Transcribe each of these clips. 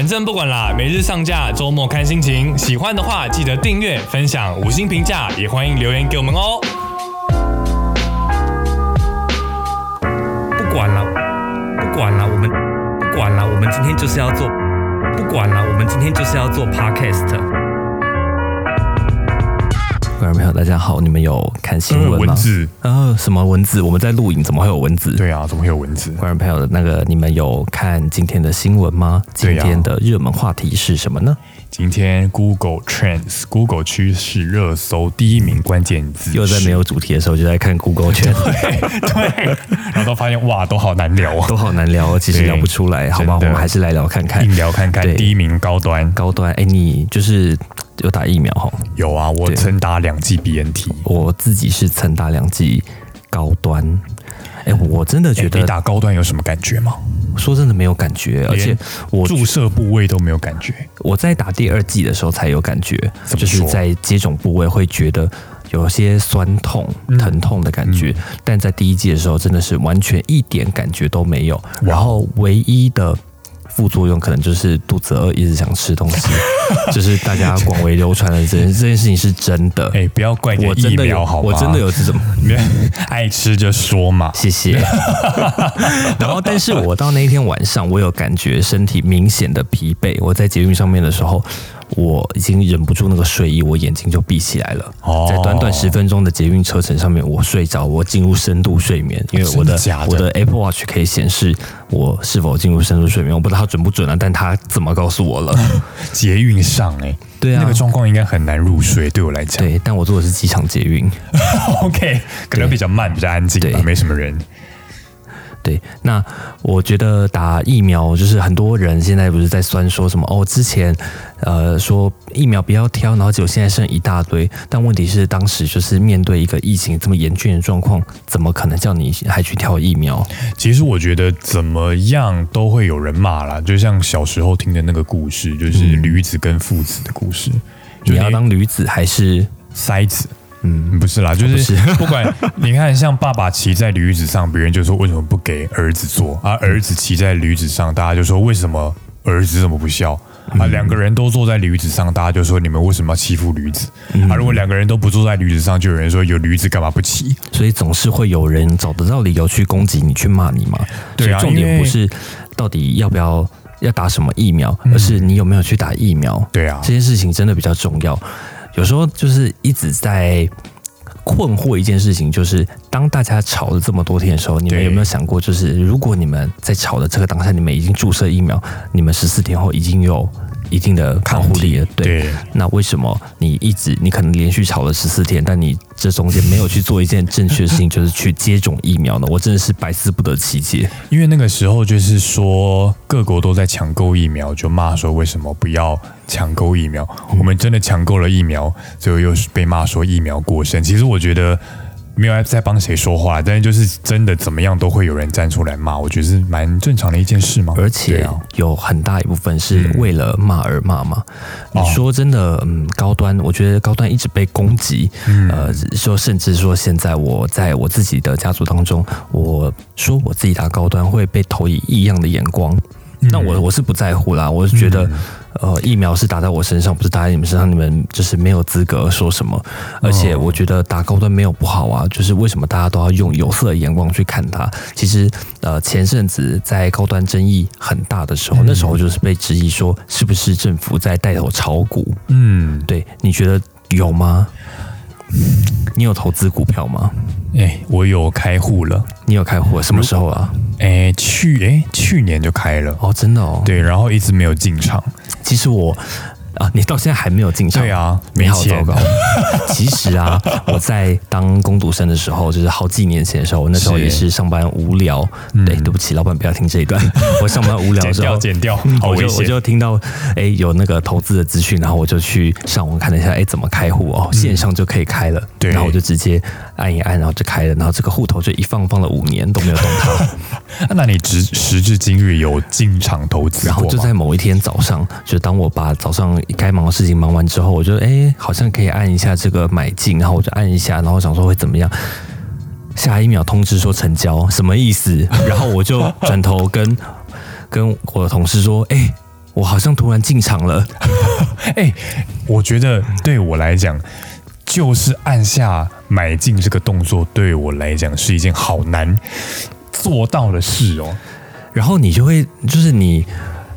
反正不管啦，每日上架，周末看心情。喜欢的话记得订阅、分享、五星评价，也欢迎留言给我们哦。不管了，不管了，我们不管了，我们今天就是要做，不管了，我们今天就是要做 podcast。观众朋友，大家好，你们有看新闻吗？文字啊，什么文字？我们在录影，怎么会有文字？对啊，怎么会有文字？观众朋友，那个你们有看今天的新闻吗？今天的热门话题是什么呢？今天 Google Trends Google 趋势热搜第一名关键字又在没有主题的时候就在看 Google Trends，，对，然后都发现哇，都好难聊啊。都好难聊，其实聊不出来，好吧？我们还是来聊看看硬聊看看第一名高端高端。哎，你就是有打疫苗哈？有啊，我曾打两剂 BNT，我自己是曾打两剂高端。哎，我真的觉得诶你，打高端有什么感觉吗？说真的没有感觉，而且我注射部位都没有感觉。我在打第二剂的时候才有感觉，就是在接种部位会觉得有些酸痛、嗯疼痛的感觉，但在第一剂的时候真的是完全一点感觉都没有。然后唯一的副作用可能就是肚子饿，一直想吃东西，就是大家广为流传的这件 这件事情是真的。哎，不要怪我真的有苗好，吗？我真的有这种，爱吃就说嘛。谢谢。然后，但是我到那一天晚上，我有感觉身体明显的疲惫。我在捷运上面的时候，我已经忍不住那个睡意，我眼睛就闭起来了。哦在短短十分钟的捷运车程上面，我睡着，我进入深度睡眠，因为我的我的 Apple Watch 可以显示我是否进入深度睡眠。我不知道它准不准啊，但它怎么告诉我了？捷运上哎、对啊那个状况应该很难入睡，对我来讲。对，但我坐的是机场捷运。OK，可能比较慢，比较安静吧，对没什么人。对，那我觉得打疫苗就是很多人现在不是在酸说什么哦，之前呃说疫苗不要挑，然后结果现在剩一大堆。但问题是，当时就是面对一个疫情这么严峻的状况，怎么可能叫你还去挑疫苗？其实我觉得怎么样都会有人骂啦，就像小时候听的那个故事，就是驴子跟父子的故事。就你要当驴子还是塞子，嗯？不是啦，就是是 不管你看，像爸爸骑在驴子上，别人就说为什么不给儿子坐；而儿子骑在驴子上，大家就说为什么儿子怎么不孝。啊，两个人都坐在驴子上，大家就说你们为什么要欺负驴子？啊，如果两个人都不坐在驴子上，就有人说有驴子干嘛不骑？所以总是会有人找得到理由去攻击你，去骂你嘛。对啊重点不是到底要不要要打什么疫苗，而是你有没有去打疫苗。对啊这件事情真的比较重要。有时候就是一直在困惑一件事情，就是当大家吵了这么多天的时候，你们有没有想过，就是如果你们在吵的这个当下，你们已经注射疫苗，你们十四天后已经有一定的抗护力了，对。对那为什么你一直你可能连续吵了十四天，但你这中间没有去做一件正确的事情，就是去接种疫苗呢？我真的是百思不得其解。因为那个时候就是说各国都在抢购疫苗，就骂说为什么不要抢购疫苗？我们真的抢购了疫苗，最后又是被骂说疫苗过剩。其实我觉得没有在帮谁说话，但是就是真的怎么样都会有人站出来骂，我觉得是蛮正常的一件事嘛。而且有很大一部分是为了骂而骂嘛。你哦说真的，嗯，高端，我觉得高端一直被攻击，呃，说甚至说现在我在我自己的家族当中，我说我自己打高端会被投以异样的眼光。那我我是不在乎啦，我是觉得，呃，疫苗是打在我身上，不是打在你们身上，你们就是没有资格说什么。而且我觉得打高端没有不好啊，就是为什么大家都要用有色的眼光去看它？其实，呃，前阵子在高端争议很大的时候，那时候就是被质疑说是不是政府在带头炒股？嗯，对，你觉得有吗？你有投资股票吗？哎、我有开户了，你有开户？什么时候啊？哎、去哎、去年就开了，哦，真的哦。对，然后一直没有进场。其实我啊，你到现在还没有进场，对啊没钱糟糕。其实啊，我在当工读生的时候，就是好几年前的时候，那时候也是上班无聊。对，对不起，老板不要听这一段。我上班无聊的时候剪掉，，剪掉，好我就我。就听到哎有那个投资的资讯，然后我就去上网看了一下，哎怎么开户哦，线上就可以开了。对然后我就直接按一按，然后就开了，然后这个户头就一放放了五年都没有动它。那你直时至今日有进场投资然后就？在某一天早上，就当我把早上该忙的事情忙完之后，我就哎，好像可以按一下这个买进，然后我就按一下，然后想说会怎么样。下一秒通知说成交，什么意思？然后我就转头跟跟我的同事说：“哎、我我好像突然进场了。哎，我觉得对我来讲，就是按下买进这个动作，对我来讲是一件好难做到的事哦。然后你就会，就是你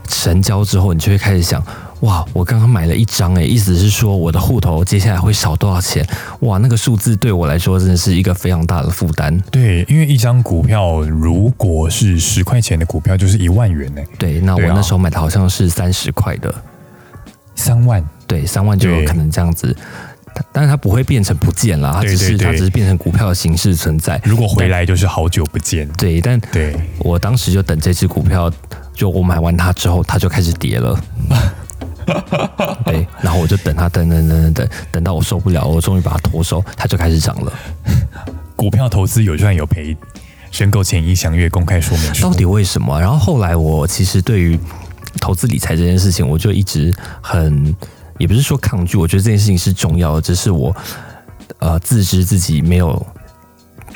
成交之后，你就会开始想。哇！我刚刚买了一张，诶，意思是说我的户头接下来会少多少钱？哇，那个数字对我来说真的是一个非常大的负担。对，因为一张股票如果是十块钱的股票，就是一万元呢。对，那我那时候买的好像是三十块的，三万。对，三万就有可能这样子，但是它不会变成不见了，它只是它只是变成股票的形式存在。如果回来就是好久不见。对，但对我当时就等这只股票，就我买完它之后，它就开始跌了。对，然后我就等他，等等等等等，等到我受不了，我终于把它脱手，它就开始涨了。股票投资有赚有赔，申购前应详阅公开说明书。到底为什么？然后后来我其实对于投资理财这件事情，我就一直很，也不是说抗拒，我觉得这件事情是重要的，只是我呃自知自己没有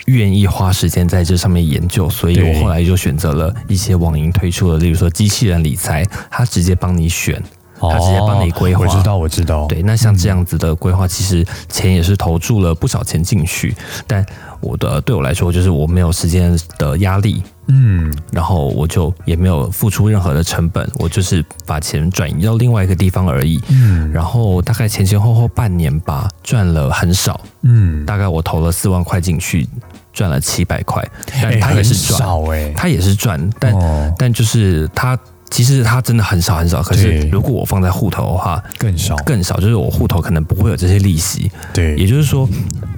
愿意花时间在这上面研究，所以我后来就选择了一些网银推出的，例如说机器人理财，它直接帮你选。他直接帮你规划，我知道，我知道。对，那像这样子的规划，其实钱也是投注了不少钱进去。但我的对我来说，就是我没有时间的压力，嗯，然后我就也没有付出任何的成本，我就是把钱转移到另外一个地方而已。嗯，然后大概前前后后半年吧，赚了很少。嗯，大概我投了四万块进去，赚了七百块。但他也是赚，哎，他也是赚，但但就是他。其实它真的很少很少，可是如果我放在户头的话，更少更少，就是我户头可能不会有这些利息。对，也就是说，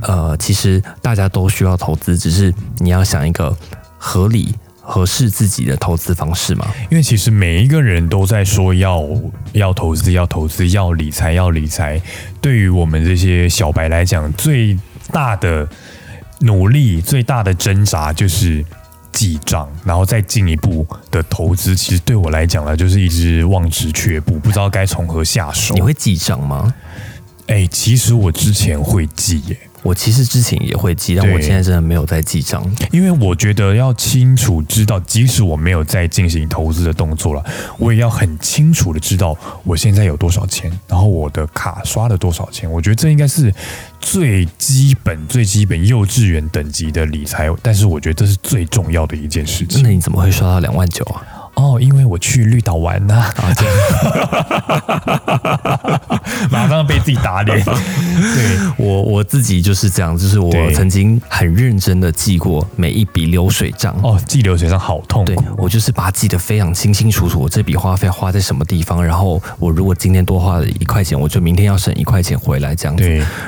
呃，其实大家都需要投资，只是你要想一个合理、合适自己的投资方式嘛。因为其实每一个人都在说要要投资、要投资、要理财、要理财。对于我们这些小白来讲，最大的努力、最大的挣扎就是。记账，然后再进一步的投资，其实对我来讲呢，就是一直望之却步，不知道该从何下手。你会记账吗？哎，其实我之前会记耶。我其实之前也会记，但我现在真的没有在记账，因为我觉得要清楚知道，即使我没有在进行投资的动作了，我也要很清楚的知道我现在有多少钱，然后我的卡刷了多少钱。我觉得这应该是最基本、最基本幼稚园等级的理财，但是我觉得这是最重要的一件事情。那你怎么会刷到两万九啊？哦，因为我去绿岛玩呐，啊，这样，马上被自己打脸。对我我自己就是这样，就是我曾经很认真的记过每一笔流水账。哦，记流水账好痛。对我就是把它记得非常清清楚楚，我这笔花费花在什么地方，然后我如果今天多花了一块钱，我就明天要省一块钱回来这样子。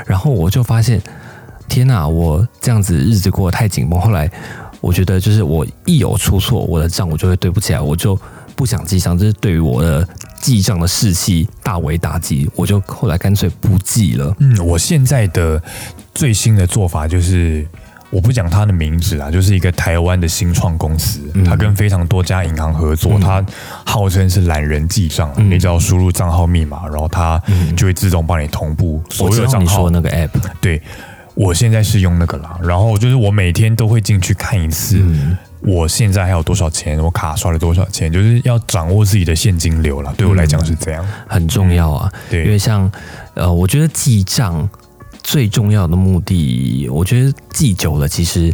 然后我就发现，天哪，我这样子日子过得太紧绷。后来。我觉得就是我一有出错，我的账我就会对不起来，我就不想记账，这是对于我的记账的士气大为打击。我就后来干脆不记了。嗯，我现在的最新的做法就是，我不讲他的名字啊，就是一个台湾的新创公司，他跟非常多家银行合作，他号称是懒人记账，你只要输入账号密码，然后他就会自动帮你同步所有账号。那个 app 对。我现在是用那个啦，然后就是我每天都会进去看一次，我现在还有多少钱，我卡刷了多少钱，就是要掌握自己的现金流了。对我来讲是这样，很重要啊。对，因为像呃，我觉得记账最重要的目的，我觉得记久了其实。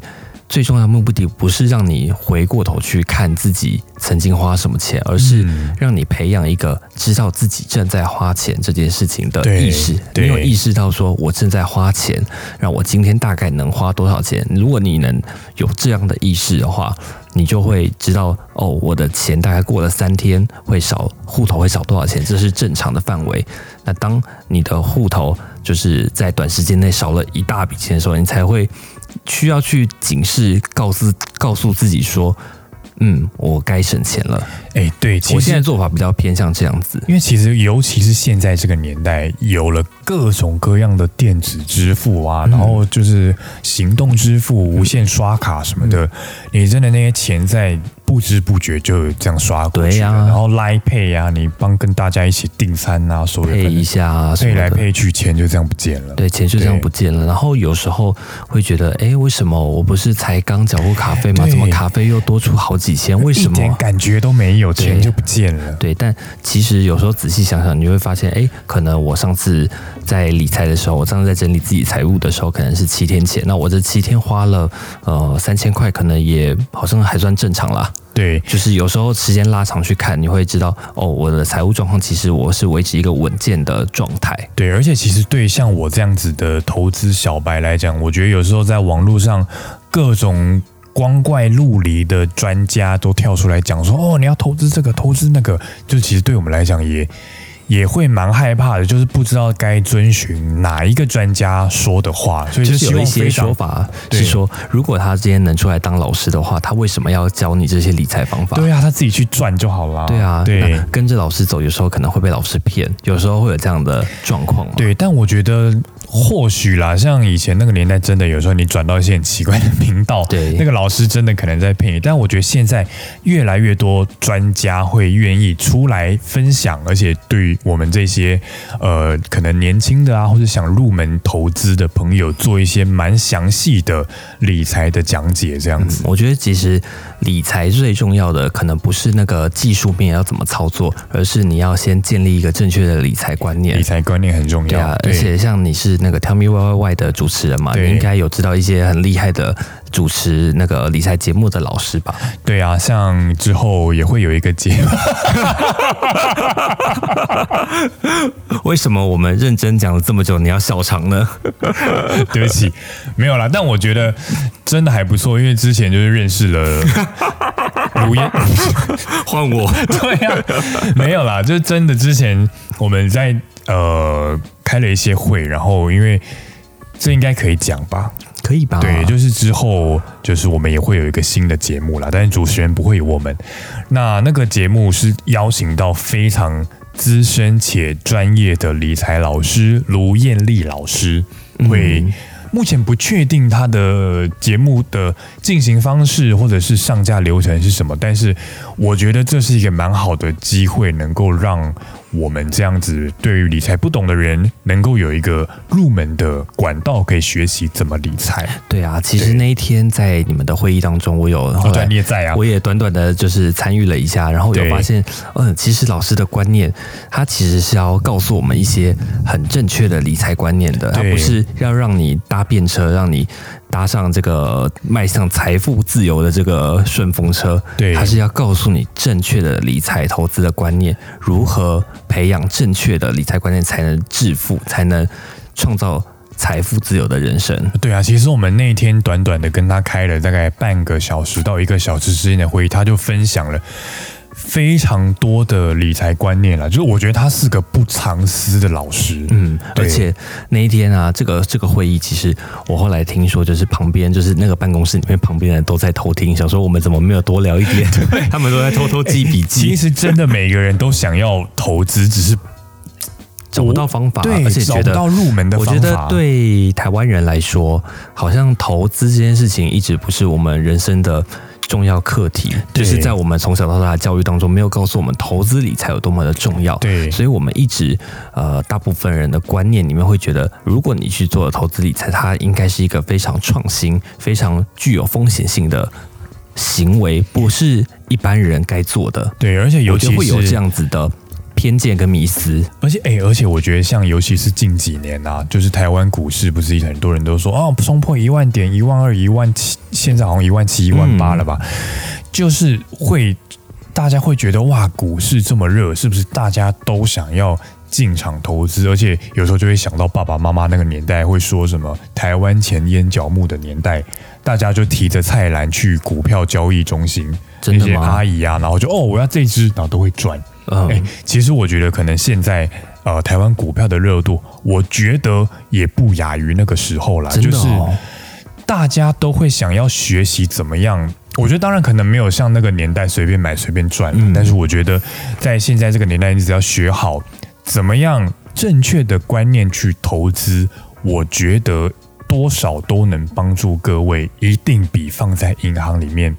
最重要的目的不是让你回过头去看自己曾经花什么钱，而是让你培养一个知道自己正在花钱这件事情的意识。你有意识到说我正在花钱，让我今天大概能花多少钱？如果你能有这样的意识的话，你就会知道哦，我的钱大概过了三天会少，户头会少多少钱，这是正常的范围。那当你的户头就是在短时间内少了一大笔钱的时候，你才会。需要去警示，告诉告诉自己说，嗯，我该省钱了。哎，对，我现在做法比较偏向这样子，因为其实尤其是现在这个年代，有了各种各样的电子支付啊，然后就是行动支付、无线刷卡什么的，你真的那些钱在不知不觉就这样刷过去了。对呀然后来配呀，你帮跟大家一起订餐啊，所有配一下啊什配么的。来配去，钱就这样不见了。对，钱就这样不见了。然后有时候会觉得，哎，为什么我不是才刚缴过卡费吗？对怎么卡费又多出好几千？为什一点么？感觉都没有，钱就不见了。对，但其实有时候仔细想想，你会发现，哎，可能我上次在理财的时候，我上次在整理自己财务的时候，可能是七天前，那我这七天花了呃三千块，可能也好像还算正常啦。对就是有时候时间拉长去看，你会知道，哦，我的财务状况其实我是维持一个稳健的状态。对，而且其实对像我这样子的投资小白来讲，我觉得有时候在网络上各种光怪陆离的专家都跳出来讲说，哦，你要投资这个，投资那个，就其实对我们来讲也也会蛮害怕的，就是不知道该遵循哪一个专家说的话，所以就是有一些说法是说，如果他今天能出来当老师的话，他为什么要教你这些理财方法？对啊，他自己去赚就好了。对啊，对那跟着老师走，有时候可能会被老师骗，有时候会有这样的状况。对，但我觉得或许啦，像以前那个年代，真的有时候你转到一些很奇怪的频道，对那个老师真的可能在骗你。但我觉得现在越来越多专家会愿意出来分享，而且对于我们这些呃可能年轻的啊，或者想入门投资的朋友，做一些蛮详细的理财的讲解，这样子。我觉得其实理财最重要的，可能不是那个技术面要怎么操作，而是你要先建立一个正确的理财观念理。财观念很重要，对啊，而且像你是那个 Tell Me Why Why Why 的主持人嘛，你应该有知道一些很厉害的主持那个理财节目的老师吧？对啊，像之后也会有一个节目，为什么我们认真讲了这么久，你要笑场呢？对不起，没有啦。但我觉得真的还不错，因为之前就是认识了 卢燕，换我，对呀、没有啦，就是真的之前我们在呃开了一些会，然后因为这应该可以讲吧？可以吧？对，就是之后就是我们也会有一个新的节目啦，但是主持人不会有我们。那那个节目是邀请到非常资深且专业的理财老师卢艳丽老师，会、嗯目前不确定他的节目的进行方式或者是上架流程是什么，但是我觉得这是一个蛮好的机会，能够让我们这样子对于理财不懂的人，能够有一个入门的管道，可以学习怎么理财。对啊，其实那一天在你们的会议当中，我有后哦，对，你也在啊我。也短短的就是参与了一下，然后有发现，嗯，其实老师的观念，他其实是要告诉我们一些很正确的理财观念的，他不是要让你搭便车，让你搭上这个迈向财富自由的这个顺风车，对他是要告诉你正确的理财投资的观念，如何培养正确的理财观念，才能致富，才能创造财富自由的人生。对啊，其实我们那天短短的跟他开了大概半个小时到一个小时之间的会议，他就分享了非常多的理财观念了。就是我觉得他是个不藏私的老师。嗯，而且那一天啊，这个这个会议，其实我后来听说，就是旁边就是那个办公室里面旁边人都在偷听，想说我们怎么没有多聊一点？他们都在偷偷记笔记，其实真的每个人都想要投资，只是找不到方法，对而且觉得找不到入门的我方法。我觉得对台湾人来说，好像投资这件事情一直不是我们人生的重要课题，就是在我们从小到大的教育当中，没有告诉我们投资理财有多么的重要。对所以我们一直呃，大部分人的观念里面会觉得，如果你去做投资理财，它应该是一个非常创新、非常具有风险性的行为，不是一般人该做的。对，而且尤其会有这样子的偏见跟迷思。而且哎、而且我觉得像尤其是近几年啊，就是台湾股市不是很多人都说哦，冲破一万点、一万二、一万七，现在好像一万七、一万八了吧？就是会大家会觉得哇，股市这么热，是不是大家都想要？进场投资，而且有时候就会想到爸爸妈妈那个年代会说什么台湾前烟角木的年代，大家就提着菜篮去股票交易中心，那些阿姨啊，然后就哦我要这只，然后都会赚。嗯，哎、其实我觉得可能现在呃台湾股票的热度，我觉得也不亚于那个时候啦，真的就是哦，大家都会想要学习怎么样。我觉得当然可能没有像那个年代随便买随便赚嗯但是我觉得在现在这个年代，你只要学好怎么样正确的观念去投资，我觉得多少都能帮助各位，一定比放在银行里面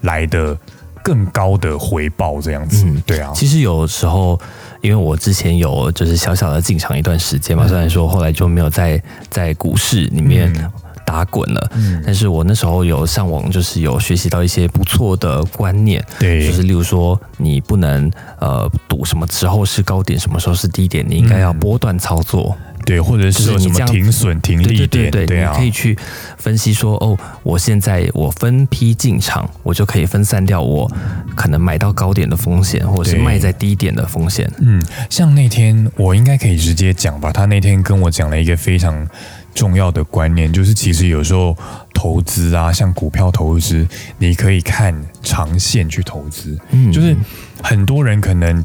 来的更高的回报这样子。嗯对啊，其实有时候，因为我之前有就是小小的进场一段时间嘛，嗯。虽然说后来就没有在在股市里面嗯。打滚了，嗯。但是我那时候有上网，就是有学习到一些不错的观念，对，就是例如说，你不能呃赌什么时候是高点，什么时候是低点，你应该要嗯。波段操作。对，或者是有什么停损、停利点，对对对，啊你可，以去分析说，哦，我现在我分批进场，我就可以分散掉我可能买到高点的风险，或者是卖在低点的风险。嗯，像那天我应该可以直接讲吧，他那天跟我讲了一个非常重要的观念，就是其实有时候投资啊，像股票投资，你可以看长线去投资，嗯就是很多人可能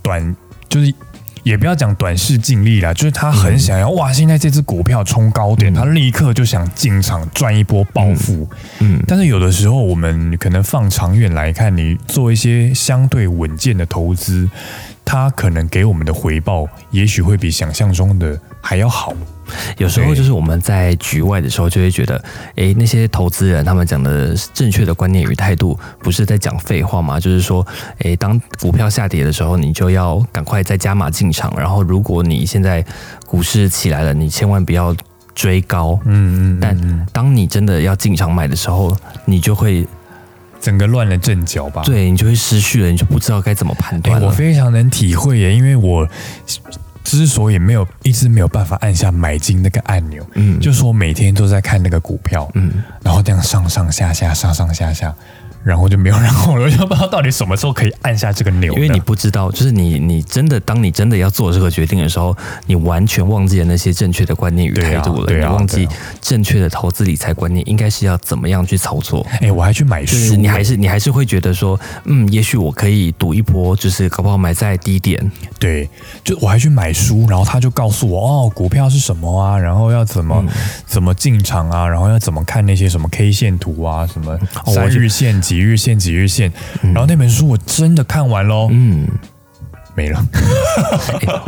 短就是。也不要讲短视尽力啦，就是他很想要、哇，现在这只股票冲高点，嗯。他立刻就想进场赚一波暴富。嗯。但是有的时候，我们可能放长远来看，你做一些相对稳健的投资，它可能给我们的回报，也许会比想象中的还要好。有时候就是我们在局外的时候，就会觉得，诶，那些投资人他们讲的正确的观念与态度，不是在讲废话吗？就是说，诶，当股票下跌的时候，你就要赶快再加码进场。然后，如果你现在股市起来了，你千万不要追高。嗯嗯，但嗯当你真的要进场买的时候，你就会整个乱了阵脚吧。对你就会失去了，你就不知道该怎么判哎、断了。我非常能体会耶，因为我之所以没有一直没有办法按下买进那个按钮，嗯就是我每天都在看那个股票，嗯，然后这样上上下下，上上下下，然后就没有然后了，我就不知道到底什么时候可以按下这个钮。因为你不知道，就是你你真的当你真的要做这个决定的时候，你完全忘记了那些正确的观念与态度了，对啊对啊你忘记正确的投资理财观念应该是要怎么样去操作。哎、我还去买书，就是你还是你还是会觉得说，嗯，也许我可以赌一波，就是搞不好买在低点，对，就我还去买书，然后他就告诉我哦，股票是什么啊，然后要怎么、嗯怎么进场啊，然后要怎么看那些什么 K 线图啊，什么三日线、几日线、几日线，然后那本书我真的看完喽，嗯，没了。欸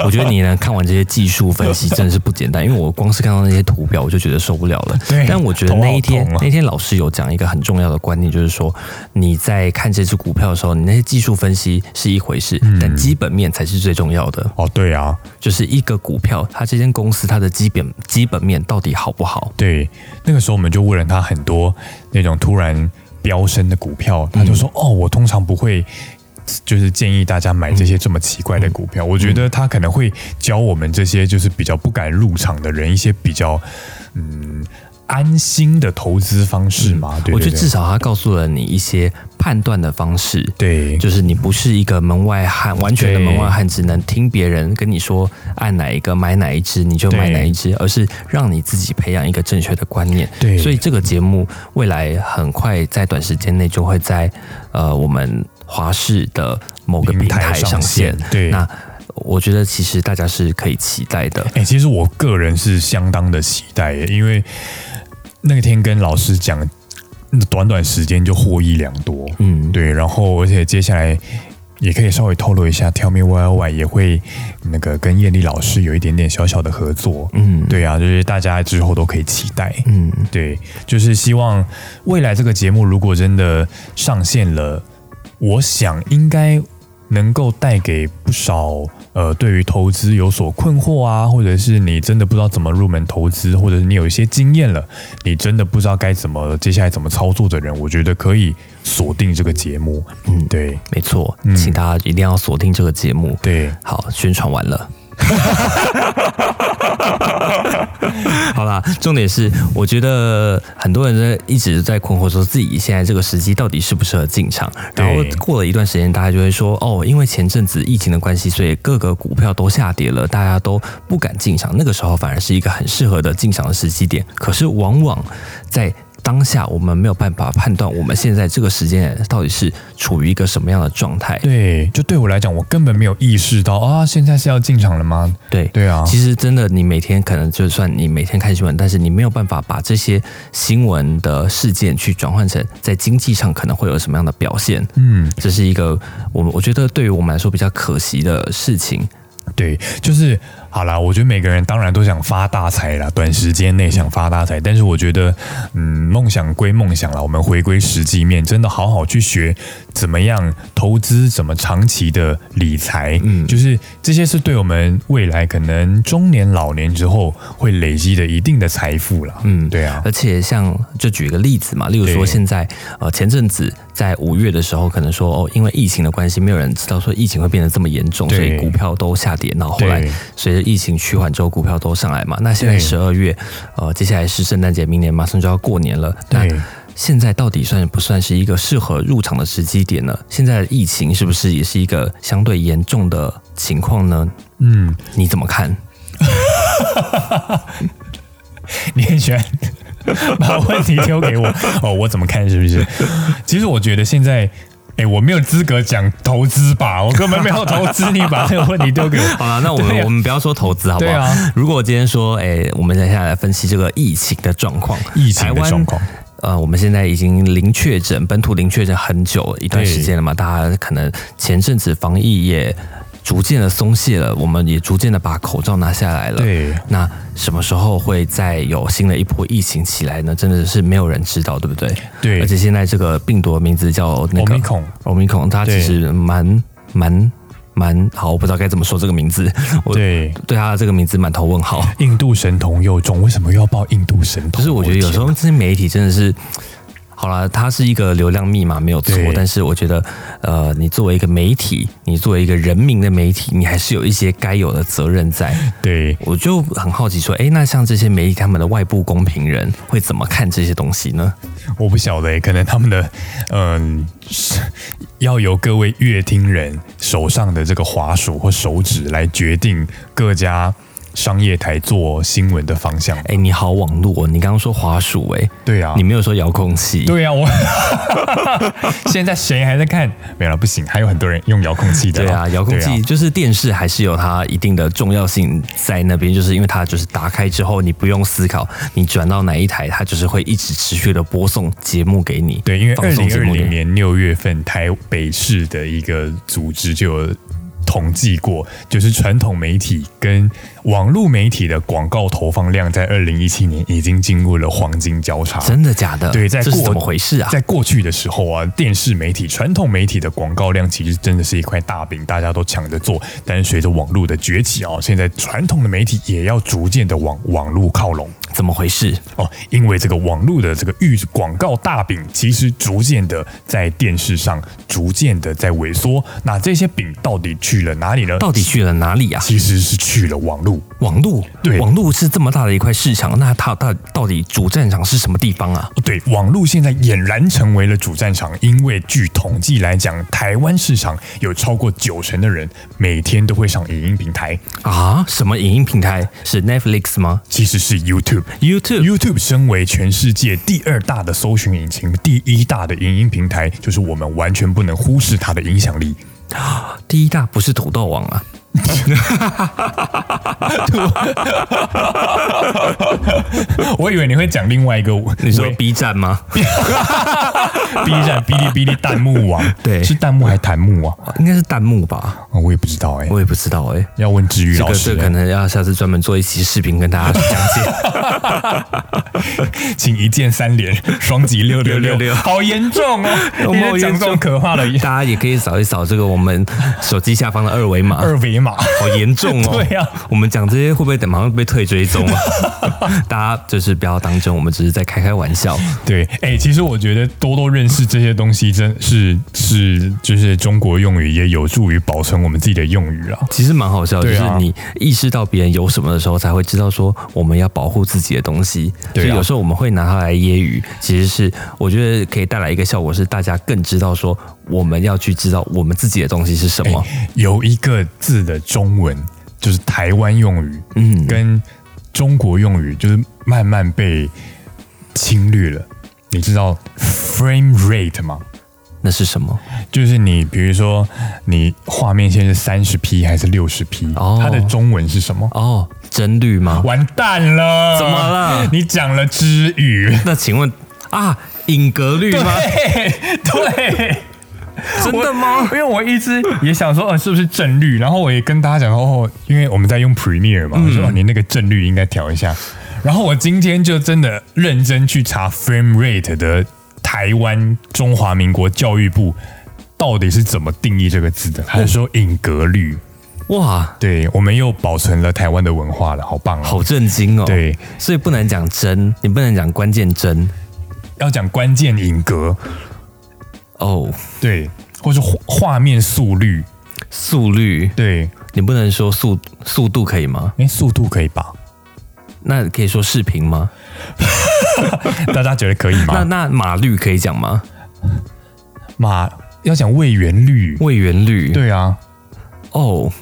我觉得你呢看完这些技术分析真的是不简单，因为我光是看到那些图表我就觉得受不了了。对但我觉得那一天、那天老师有讲一个很重要的观念，就是说你在看这只股票的时候，你那些技术分析是一回事，嗯但基本面才是最重要的。哦，对啊，就是一个股票，它这间公司它的基本基本面到底好不好？对，那个时候我们就问了他很多那种突然飙升的股票，他就说：“哦，我通常不会。”就是建议大家买这些这么奇怪的股票，我觉得他可能会教我们这些就是比较不敢入场的人一些比较嗯安心的投资方式嘛。对对对我觉得至少他告诉了你一些判断的方式。对就是你不是一个门外汉，完全的门外汉，只能听别人跟你说按哪一个买哪一只你就买哪一只，而是让你自己培养一个正确的观念。对所以这个节目未来很快在短时间内就会在呃我们华视的某个平台上线。对，那我觉得其实大家是可以期待的。哎、其实我个人是相当的期待耶，因为那天跟老师讲，短短时间就获益良多。嗯，对，然后而且接下来也可以稍微透露一下，Tell Me Why Why 也会那个跟艳丽老师有一点点小小的合作。嗯，对啊，就是大家之后都可以期待。嗯，对，就是希望未来这个节目如果真的上线了，我想应该能够带给不少呃对于投资有所困惑啊，或者是你真的不知道怎么入门投资，或者是你有一些经验了，你真的不知道该怎么接下来怎么操作的人，我觉得可以锁定这个节目。嗯对没错，嗯请大家一定要锁定这个节目。对，好，宣传完了。好啦，重点是，我觉得很多人在一直在困惑，说自己现在这个时机到底适不适合进场。然后对过了一段时间，大家就会说，哦，因为前阵子疫情的关系，所以各个股票都下跌了，大家都不敢进场。那个时候反而是一个很适合的进场的时机点。可是往往在当下，我们没有办法判断我们现在这个时间点到底是处于一个什么样的状态。对，就对我来讲，我根本没有意识到啊，现在是要进场了吗？对对啊，其实真的，你每天可能就算你每天看新闻，但是你没有办法把这些新闻的事件去转换成在经济上可能会有什么样的表现。嗯，这是一个我们我觉得对于我们来说比较可惜的事情。对，就是好啦，我觉得每个人当然都想发大财啦，短时间内想发大财，但是我觉得，嗯，梦想归梦想啦，我们回归实际面，真的好好去学怎么样投资，怎么长期的理财，嗯，就是这些是对我们未来可能中年老年之后会累积的一定的财富啦。嗯，对啊，而且像就举一个例子嘛，例如说现在呃前阵子在五月的时候，可能说哦，因为疫情的关系，没有人知道说疫情会变得这么严重，所以股票都下跌，然后后来随着疫情趋缓之后，股票都上来嘛。那现在十二月，呃，接下来是圣诞节，明年马上就要过年了。那现在到底算不算是一个适合入场的时机点呢？现在的疫情是不是也是一个相对严重的情况呢？嗯，你怎么看？你很喜欢把问题丢给我哦？我怎么看？是不是？其实我觉得现在。哎，我没有资格讲投资吧，我根本没有投资，你把这个问题丢给我。好了，那我们我们不要说投资，好不好？如果我今天说，哎，我们接下来分析这个疫情的状况，疫情的状况。呃，我们现在已经零确诊，本土零确诊很久一段时间了嘛，大家可能前阵子防疫也。逐渐的松懈了，我们也逐渐的把口罩拿下来了。对，那什么时候会再有新的一波疫情起来呢？真的是没有人知道，对不对？对。而且现在这个病毒的名字叫那个欧米孔，欧米孔，它其实蛮蛮蛮好，我不知道该怎么说这个名字。我对，对它的这个名字满头问号。印度神童又中，为什么又要报印度神童？就是我觉得有时候这些媒体真的是。好了，它是一个流量密码没有错，但是我觉得，呃，你作为一个媒体，你作为一个人民的媒体，你还是有一些该有的责任在。对，我就很好奇说，哎，那像这些媒体，他们的外部公平人会怎么看这些东西呢？我不晓得，可能他们的，嗯，要由各位乐听人手上的这个滑鼠或手指来决定各家。商业台做新闻的方向，哎，你好，网络，你刚刚说滑鼠，哎，对啊，你没有说遥控器，对啊，我 现在谁还在看？没了，不行，还有很多人用遥控器的，对啊，遥控器就是电视还是有它一定的重要性在那边，就是因为它就是打开之后，你不用思考，你转到哪一台，它就是会一直持续的播送节目给你。对，因为二零二零年六月份台北市的一个组织就有。统计过，就是传统媒体跟网络媒体的广告投放量，在二零一七年已经进入了黄金交叉。真的假的？对，在这是怎么回事啊？在过去的时候啊，电视媒体、传统媒体的广告量其实真的是一块大饼，大家都抢着做。但是随着网络的崛起啊，现在传统的媒体也要逐渐的往网络靠拢。怎么回事？哦，因为这个网络的这个预广告大饼，其实逐渐的在电视上逐渐的在萎缩。那这些饼到底去？了哪里呢？到底去了哪里啊？其实是去了网络。网络对，网络是这么大的一块市场，那它到到底主战场是什么地方啊？对，网络现在俨然成为了主战场，因为据统计来讲，台湾市场有超过九成的人每天都会上影音平台啊？什么影音平台？是 Netflix 吗？其实是 YouTube。YouTube YouTube 身为全世界第二大的搜寻引擎，第一大的影音平台，就是我们完全不能忽视它的影响力。第一大不是土豆网啊。我以为你会讲另外一个，你说 B 站吗？B 站、哔哩哔哩弹幕网，对，是弹幕还是弹幕啊？应该是弹幕吧？我也不知道哎，我也不知道哎，要问治愈老师，这个可能要下次专门做一期视频跟大家讲解。请一键三连，双击六六六六，好严重哦！我们讲这种可怕的，大家也可以扫一扫这个我们手机下方的二维码，二维。好严重哦！对呀，我们讲这些会不会等马上被退追踪啊？大家就是不要当真，我们只是在开开玩笑。对，哎，其实我觉得多多认识这些东西，真是是就是中国用语，也有助于保存我们自己的用语啊。其实蛮好笑，就是你意识到别人有什么的时候，才会知道说我们要保护自己的东西。所以有时候我们会拿它来揶揄，其实是我觉得可以带来一个效果，是大家更知道说我们要去知道我们自己的东西是什么。有一个字。的中文就是台湾用语，嗯，跟中国用语就是慢慢被侵略了。你知道 frame rate 吗？那是什么？就是你比如说，你画面现在是三十 P 还是六十 P？哦，它的中文是什么？哦，帧率吗？完蛋了！怎么了？你讲了之语。那请问啊，影格率吗？对。真的吗？因为我一直也想说，呃，是不是正率？然后我也跟大家讲说，哦，因为我们在用 Premiere 嘛，我说、哦、你那个正率应该调一下。然后我今天就真的认真去查 frame rate 的台湾中华民国教育部到底是怎么定义这个字的，还是说影格率？哇，对，我们又保存了台湾的文化了，好棒哦！好震惊哦！对，所以不能讲真，你不能讲关键真，要讲关键影格哦，对，或是画画面速率，速率，对，你不能说速速度可以吗？哎，速度可以吧？那可以说视频吗？大家觉得可以吗？那那码率可以讲吗？码要讲位元率，位元率，对啊，哦。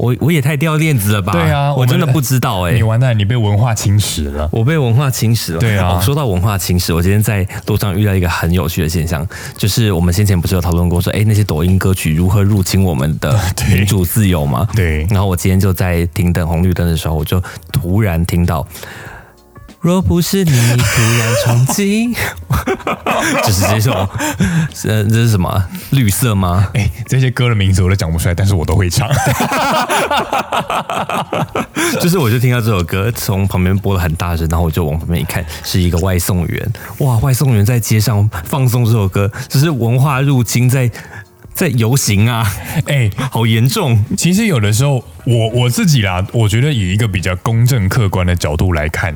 我我也太掉链子了吧？对啊，我真的不知道哎、欸，你完蛋，你被文化侵蚀了。我被文化侵蚀了。对啊、哦，说到文化侵蚀，我今天在路上遇到一个很有趣的现象，就是我们先前不是有讨论过说，哎，那些抖音歌曲如何入侵我们的 民主自由吗？对。然后我今天就在停等红绿灯的时候，我就突然听到。若不是你突然闯进，就是这首，呃，这是什么？绿色吗？哎、欸，这些歌的名字我都讲不出来，但是我都会唱。就是我就听到这首歌从旁边播的很大声，然后我就往旁边一看，是一个外送员。哇，外送员在街上放送这首歌，这是文化入侵在。在游行啊，哎、欸，好严重！其实有的时候，我我自己啦，我觉得以一个比较公正客观的角度来看，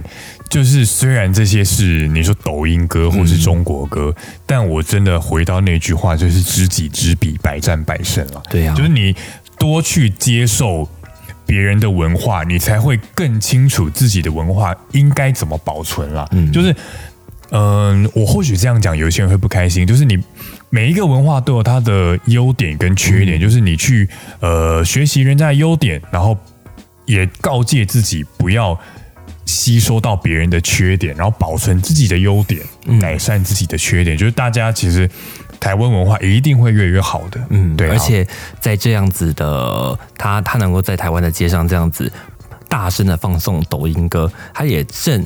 就是虽然这些是你说抖音歌或是中国歌，嗯、但我真的回到那句话，就是知己知彼，百战百胜了。对呀、啊，就是你多去接受别人的文化，你才会更清楚自己的文化应该怎么保存啦。嗯，就是。嗯，我或许这样讲，有些人会不开心。就是你每一个文化都有它的优点跟缺点，嗯、就是你去呃学习人家的优点，然后也告诫自己不要吸收到别人的缺点，然后保存自己的优点，嗯改善自己的缺点。就是大家其实台湾文化一定会越来越好的，嗯，对、啊。而且在这样子的，他他能够在台湾的街上这样子大声的放送抖音歌，他也正。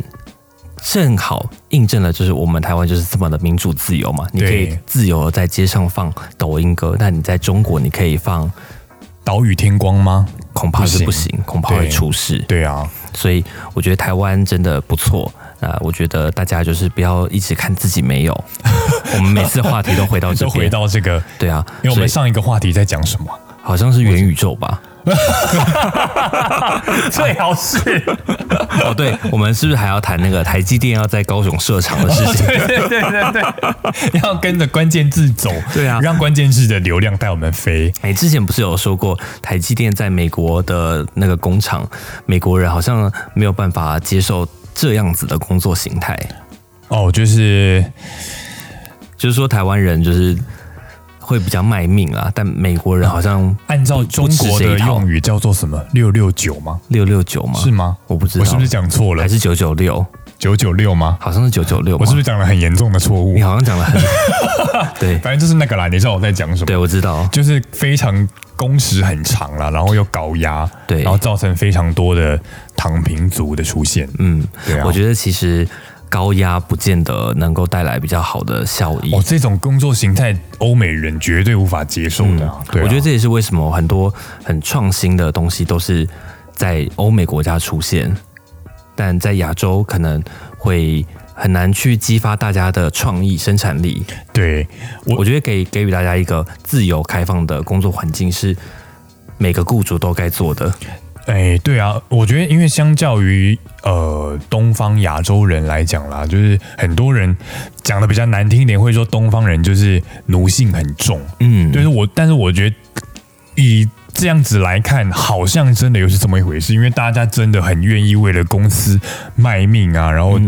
正好印证了，就是我们台湾就是这么的民主自由嘛，你可以自由的在街上放抖音歌，但你在中国你可以放岛屿天光吗？恐怕是不行，恐怕会出事。对啊，所以我觉得台湾真的不错啊、呃！我觉得大家就是不要一直看自己没有，我们每次话题都回到这 都回到这个，对啊，因为我们上一个话题在讲什么？好像是元宇宙吧。最好是哦，对，我们是不是还要谈那个台积电要在高雄设厂的事情？对对对对对，要跟着关键字走，对啊，让关键字的流量带我们飞。哎，之前不是有说过台积电在美国的那个工厂，美国人好像没有办法接受这样子的工作形态。哦，就是就是说台湾人就是。会比较卖命啊，但美国人好像按照中国的用语叫做什么六六九吗？六六九吗？是吗？我不知道，我是不是讲错了？还是九九六？九九六吗？好像是九九六。我是不是讲了很严重的错误？你好像讲了很 对，反正就是那个啦。你知道我在讲什么？对，我知道，就是非常工时很长了，然后又高压，对，然后造成非常多的躺平族的出现。嗯，对啊，我觉得其实。高压不见得能够带来比较好的效益哦，这种工作形态欧美人绝对无法接受的、啊嗯。对、啊，我觉得这也是为什么很多很创新的东西都是在欧美国家出现，但在亚洲可能会很难去激发大家的创意生产力。对，我我觉得给给予大家一个自由开放的工作环境是每个雇主都该做的。哎，对啊，我觉得因为相较于呃东方亚洲人来讲啦，就是很多人讲的比较难听一点，会说东方人就是奴性很重，嗯，就是我，但是我觉得以这样子来看，好像真的又是这么一回事，因为大家真的很愿意为了公司卖命啊，然后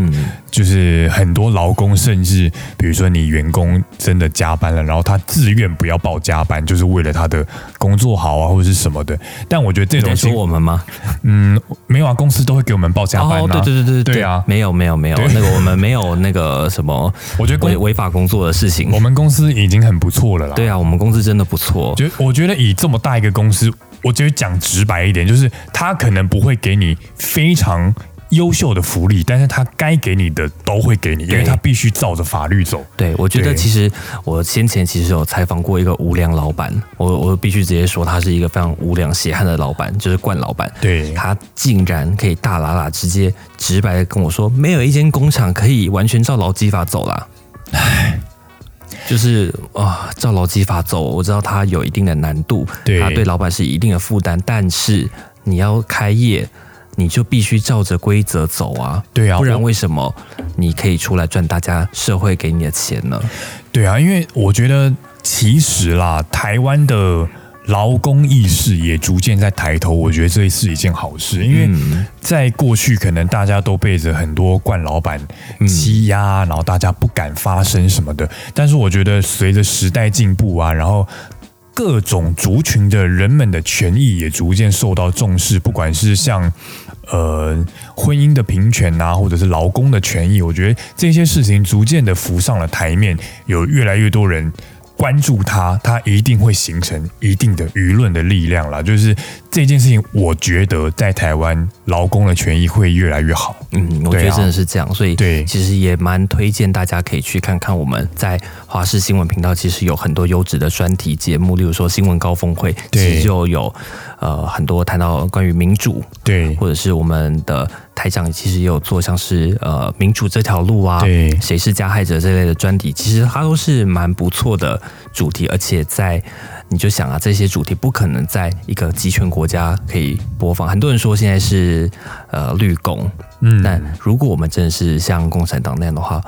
就是很多劳工，甚至比如说你员工真的加班了，然后他自愿不要报加班，就是为了他的工作好啊，或者是什么的。但我觉得这种说我们吗？嗯，没有啊，公司都会给我们报加班、啊。哦，对对对对对啊，没有没有没有，那个我们没有那个什么，我觉得违违法工作的事情。我们公司已经很不错了啦。对啊，我们公司真的不错。就我觉得以这么大一个公司。我觉得讲直白一点，就是他可能不会给你非常优秀的福利，但是他该给你的都会给你，因为他必须照着法律走。对，我觉得其实我先前其实有采访过一个无良老板，我我必须直接说他是一个非常无良血汗的老板，就是冠老板。对他竟然可以大喇喇直接直白的跟我说，没有一间工厂可以完全照劳基法走啦。就是啊、照劳基法走，我知道它有一定的难度，对它对老板是一定的负担，但是你要开业，你就必须照着规则走啊，对啊不然为什么你可以出来赚大家社会给你的钱呢？对啊，因为我觉得其实啦，台湾的劳工意识也逐渐在抬头，我觉得这是一件好事，因为嗯在过去可能大家都被着很多惯老板欺压，然后大家不敢发声什么的。但是我觉得随着时代进步啊，然后各种族群的人们的权益也逐渐受到重视，不管是像呃婚姻的平权啊，或者是劳工的权益，我觉得这些事情逐渐的浮上了台面，有越来越多人。关注它，它一定会形成一定的舆论的力量啦。就是这件事情，我觉得在台湾劳工的权益会越来越好。嗯，我觉得真的是这样，所以对其实也蛮推荐大家可以去看看我们在华视新闻频道，其实有很多优质的专题节目，例如说新闻高峰会，其实就有呃很多谈到关于民主，对或者是我们的台长其实也有做像是呃民主这条路啊，对谁是加害者这类的专题，其实它都是蛮不错的主题，而且在你就想啊，这些主题不可能在一个集权国家可以播放。很多人说现在是呃绿共，嗯但如果我们真的是像共产党那样的话，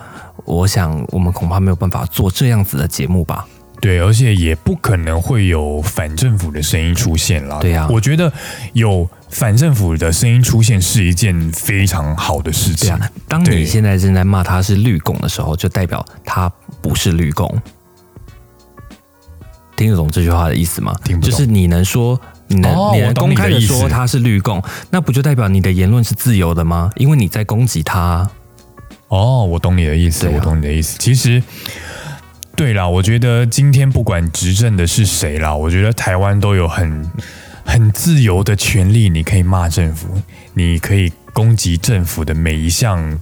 我想我们恐怕没有办法做这样子的节目吧。对，而且也不可能会有反政府的声音出现啦。对啊我觉得有反政府的声音出现是一件非常好的事情。对啊，当你现在正在骂他是绿共的时候，就代表他不是绿共。听得懂这句话的意思吗？听不懂就是你能说，你能、公开的说他是绿共，那不就代表你的言论是自由的吗？因为你在攻击他啊。哦，我懂你的意思，啊我懂你的意思。其实，对啦，我觉得今天不管执政的是谁啦，我觉得台湾都有很很自由的权利，你可以骂政府，你可以攻击政府的每一项。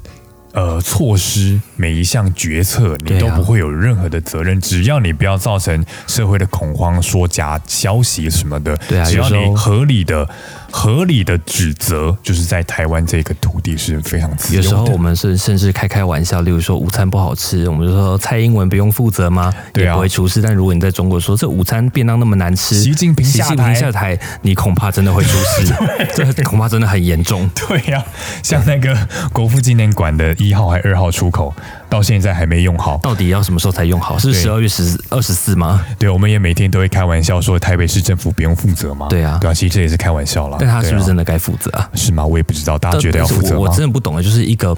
呃，措施每一项决策，你都不会有任何的责任，只要你不要造成社会的恐慌，说假消息什么的。对啊只要你合理的、合理的指责，就是在台湾这个土地是非常自由的。有时候我们是甚至开开玩笑，例如说午餐不好吃，我们就说蔡英文不用负责吗？对啊也不会出事。但如果你在中国说这午餐便当那么难吃，习近平习近下台平下台，你恐怕真的会出事，这恐怕真的很严重。对呀、像那个国父纪念馆的一号还二号出口，到现在还没用好。到底要什么时候才用好？是对十二月十二十四吗？对，我们也每天都会开玩笑说台北市政府不用负责吗。对啊对啊，其实这也是开玩笑啦。但他是不是真的、该负责啊？是吗？我也不知道，大家觉得要负责吗我？真的不懂啊，就是一个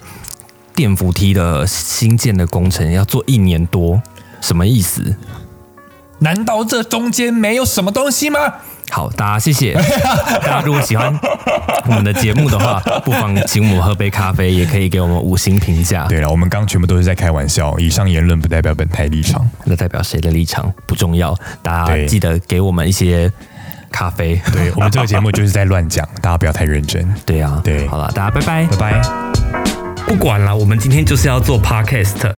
电扶梯的新建的工程要做一年多，什么意思？难道这中间没有什么东西吗？好，大家谢谢。大家如果喜欢我们的节目的话，不妨请我们喝杯咖啡，也可以给我们五星评价。对了，我们刚全部都是在开玩笑，以上言论不代表本台立场。那代表谁的立场不重要，大家对记得给我们一些咖啡。对我们这个节目就是在乱讲，大家不要太认真。对啊，对好了，大家拜拜拜。拜。不管了，我们今天就是要做 podcast。